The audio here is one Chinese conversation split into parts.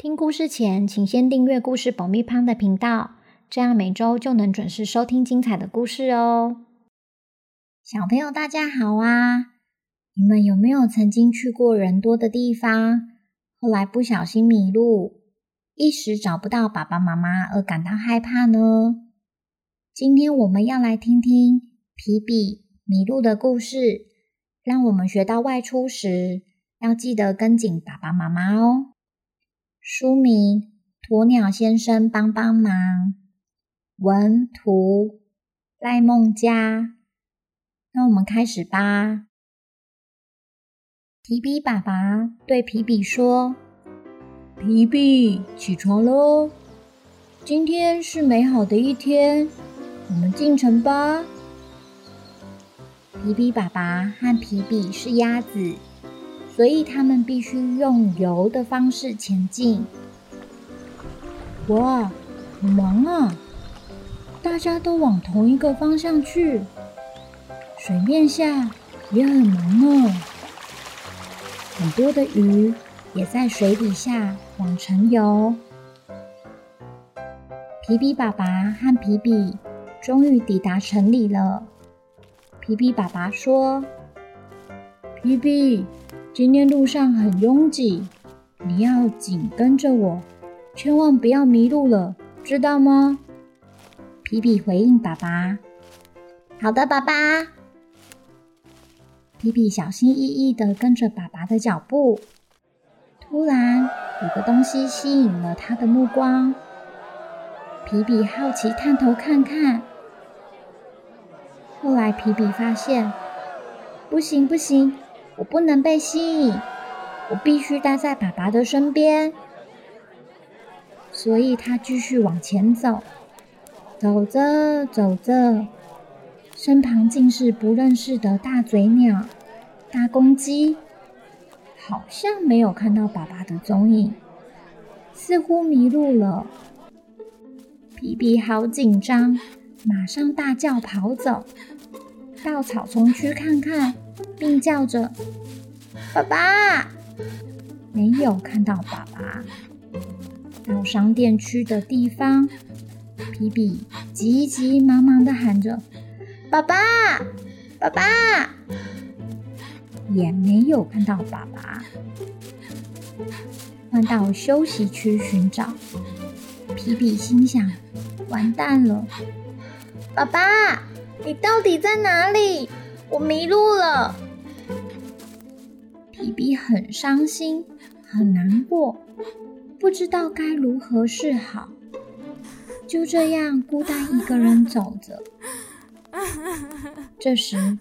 听故事前，请先订阅故事爆米花的频道，这样每周就能准时收听精彩的故事哦。小朋友，大家好啊！你们有没有曾经去过人多的地方，后来不小心迷路，一时找不到爸爸妈妈而感到害怕呢？今天我们要来听听皮比迷路的故事，让我们学到外出时要记得跟紧爸爸妈妈哦。书名《鸵鸟先生帮帮忙》，文图赖梦佳。那我们开始吧。皮皮爸爸对皮皮说：“皮皮，起床喽！今天是美好的一天，我们进城吧。”皮皮爸爸和皮皮是鸭子，所以他们必须用游的方式前进。哇，很忙啊！大家都往同一个方向去。水面下也很忙哦，很多的鱼也在水底下往城游。皮皮爸爸和皮皮终于抵达城里了。皮皮爸爸说：“皮皮，今天路上很拥挤，你要紧跟着我，千万不要迷路了，知道吗？”皮皮回应爸爸：“好的，爸爸。”皮皮小心翼翼地跟着爸爸的脚步。突然，有个东西吸引了他的目光。皮皮好奇探头看看。后来，皮皮发现，不行不行，我不能被吸引，我必须待在爸爸的身边。所以他继续往前走。走着走着，身旁竟是不认识的大嘴鸟、大公鸡，好像没有看到爸爸的踪影，似乎迷路了。皮皮好紧张，马上大叫跑走，到草丛区看看，并叫着：“爸爸！”没有看到爸爸。到商店区的地方，皮皮急急忙忙地喊着。爸爸，爸爸，也没有看到爸爸。换到休息区寻找，皮皮心想：完蛋了！爸爸，你到底在哪里？我迷路了。皮皮很伤心，很难过，不知道该如何是好。就这样孤单一个人走着。这时，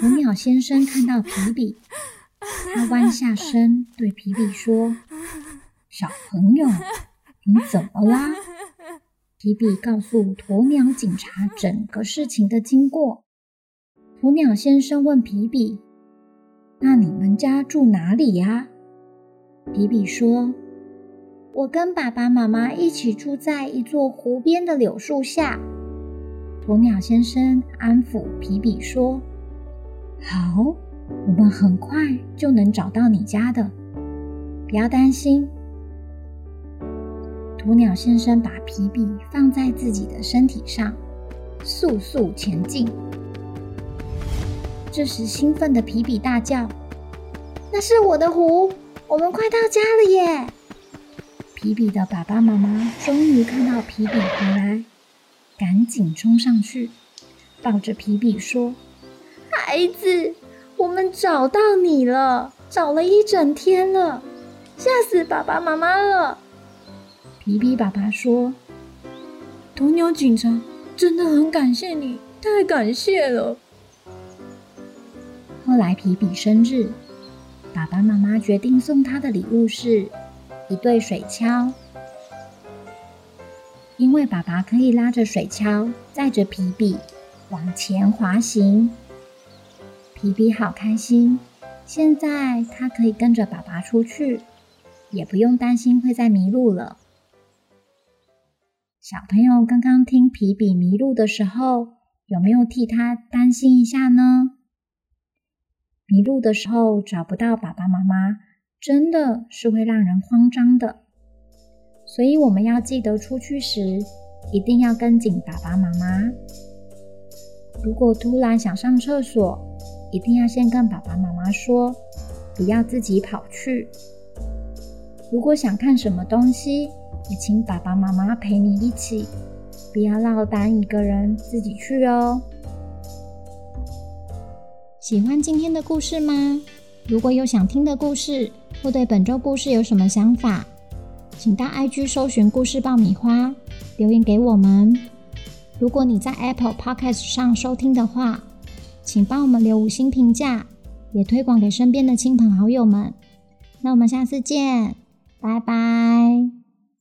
鸵鸟先生看到皮皮，他弯下身对皮皮说：“小朋友，你怎么啦？”皮皮告诉鸵鸟警察整个事情的经过。鸵鸟先生问皮比：“那你们家住哪里呀？”皮比说：“我跟爸爸妈妈一起住在一座湖边的柳树下。”鸵鸟先生安抚皮比说：“好，我们很快就能找到你家的，不要担心。”鸵鸟先生把皮比放在自己的身体上，速速前进。这时，兴奋的皮比大叫：“那是我的湖，我们快到家了耶！”皮比的爸爸妈妈终于看到皮比回来。赶紧冲上去，抱着皮比说：“孩子，我们找到你了，找了一整天了，吓死爸爸妈妈了。”皮皮爸爸说：“鸵鸟警察真的很感谢你，太感谢了。”后来皮比生日，爸爸妈妈决定送他的礼物是一对水锹。因为爸爸可以拉着水橇，载着皮比往前滑行。皮比好开心，现在他可以跟着爸爸出去，也不用担心会再迷路了。小朋友刚刚听皮比迷路的时候，有没有替他担心一下呢？迷路的时候找不到爸爸妈妈，真的是会让人慌张的。所以我们要记得出去时，一定要跟紧爸爸妈妈。如果突然想上厕所，一定要先跟爸爸妈妈说，不要自己跑去。如果想看什么东西，也请爸爸妈妈陪你一起，不要落单一个人自己去哦。喜欢今天的故事吗？如果有想听的故事，或对本周故事有什么想法，请到 IG 搜寻故事爆米花，留言给我们。如果你在 Apple Podcast 上收听的话，请帮我们留五星评价，也推广给身边的亲朋好友们。那我们下次见，拜拜。